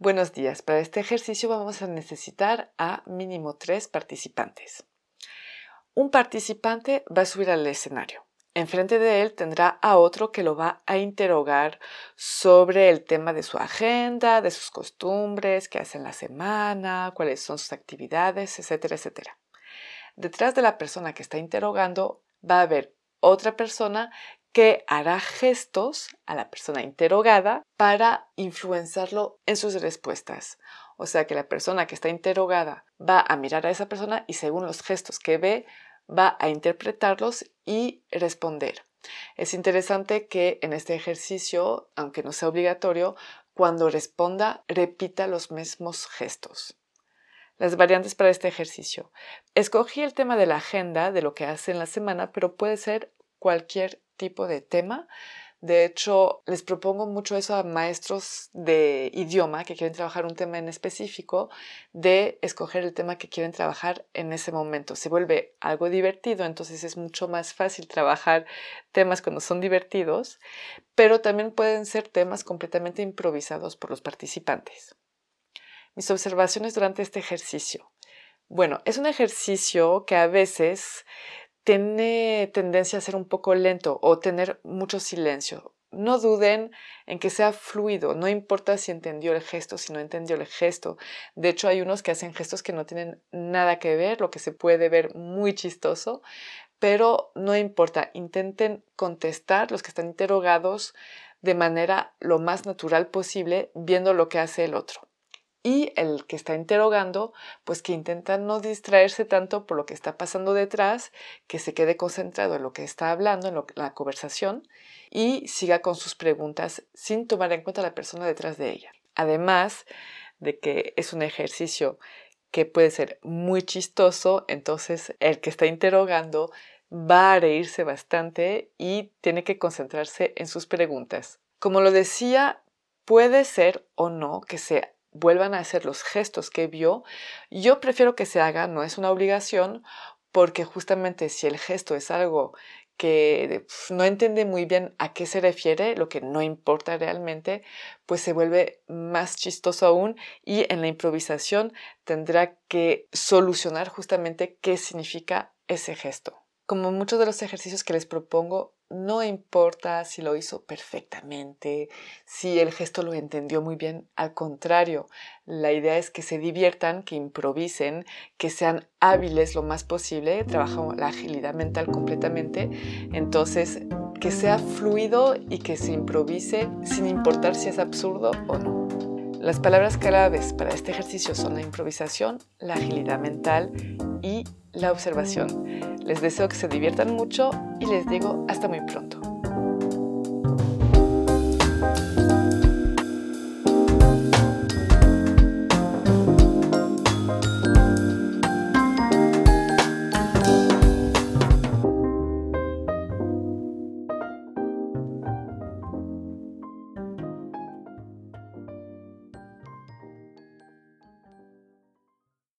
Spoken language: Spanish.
Buenos días. Para este ejercicio vamos a necesitar a mínimo tres participantes. Un participante va a subir al escenario. Enfrente de él tendrá a otro que lo va a interrogar sobre el tema de su agenda, de sus costumbres, qué hace en la semana, cuáles son sus actividades, etcétera, etcétera. Detrás de la persona que está interrogando va a haber otra persona que hará gestos a la persona interrogada para influenciarlo en sus respuestas. O sea que la persona que está interrogada va a mirar a esa persona y según los gestos que ve va a interpretarlos y responder. Es interesante que en este ejercicio, aunque no sea obligatorio, cuando responda repita los mismos gestos. Las variantes para este ejercicio. Escogí el tema de la agenda, de lo que hace en la semana, pero puede ser cualquier tipo de tema. De hecho, les propongo mucho eso a maestros de idioma que quieren trabajar un tema en específico, de escoger el tema que quieren trabajar en ese momento. Se vuelve algo divertido, entonces es mucho más fácil trabajar temas cuando son divertidos, pero también pueden ser temas completamente improvisados por los participantes. Mis observaciones durante este ejercicio. Bueno, es un ejercicio que a veces tiene tendencia a ser un poco lento o tener mucho silencio. No duden en que sea fluido, no importa si entendió el gesto, si no entendió el gesto. De hecho, hay unos que hacen gestos que no tienen nada que ver, lo que se puede ver muy chistoso, pero no importa, intenten contestar los que están interrogados de manera lo más natural posible, viendo lo que hace el otro y el que está interrogando, pues que intenta no distraerse tanto por lo que está pasando detrás, que se quede concentrado en lo que está hablando, en, la conversación y siga con sus preguntas sin tomar en cuenta a la persona detrás de ella. Además de que es un ejercicio que puede ser muy chistoso, entonces el que está interrogando va a reírse bastante y tiene que concentrarse en sus preguntas. Como lo decía, puede ser o no que sea vuelvan a hacer los gestos que vio, yo prefiero que se haga, no es una obligación, porque justamente si el gesto es algo que no entiende muy bien a qué se refiere, lo que no importa realmente, pues se vuelve más chistoso aún y en la improvisación tendrá que solucionar justamente qué significa ese gesto. Como muchos de los ejercicios que les propongo, no importa si lo hizo perfectamente, si el gesto lo entendió muy bien, al contrario, la idea es que se diviertan, que improvisen, que sean hábiles lo más posible, trabajamos la agilidad mental completamente, entonces que sea fluido y que se improvise sin importar si es absurdo o no. Las palabras claves para este ejercicio son la improvisación, la agilidad mental y la observación. Les deseo que se diviertan mucho y les digo hasta muy pronto.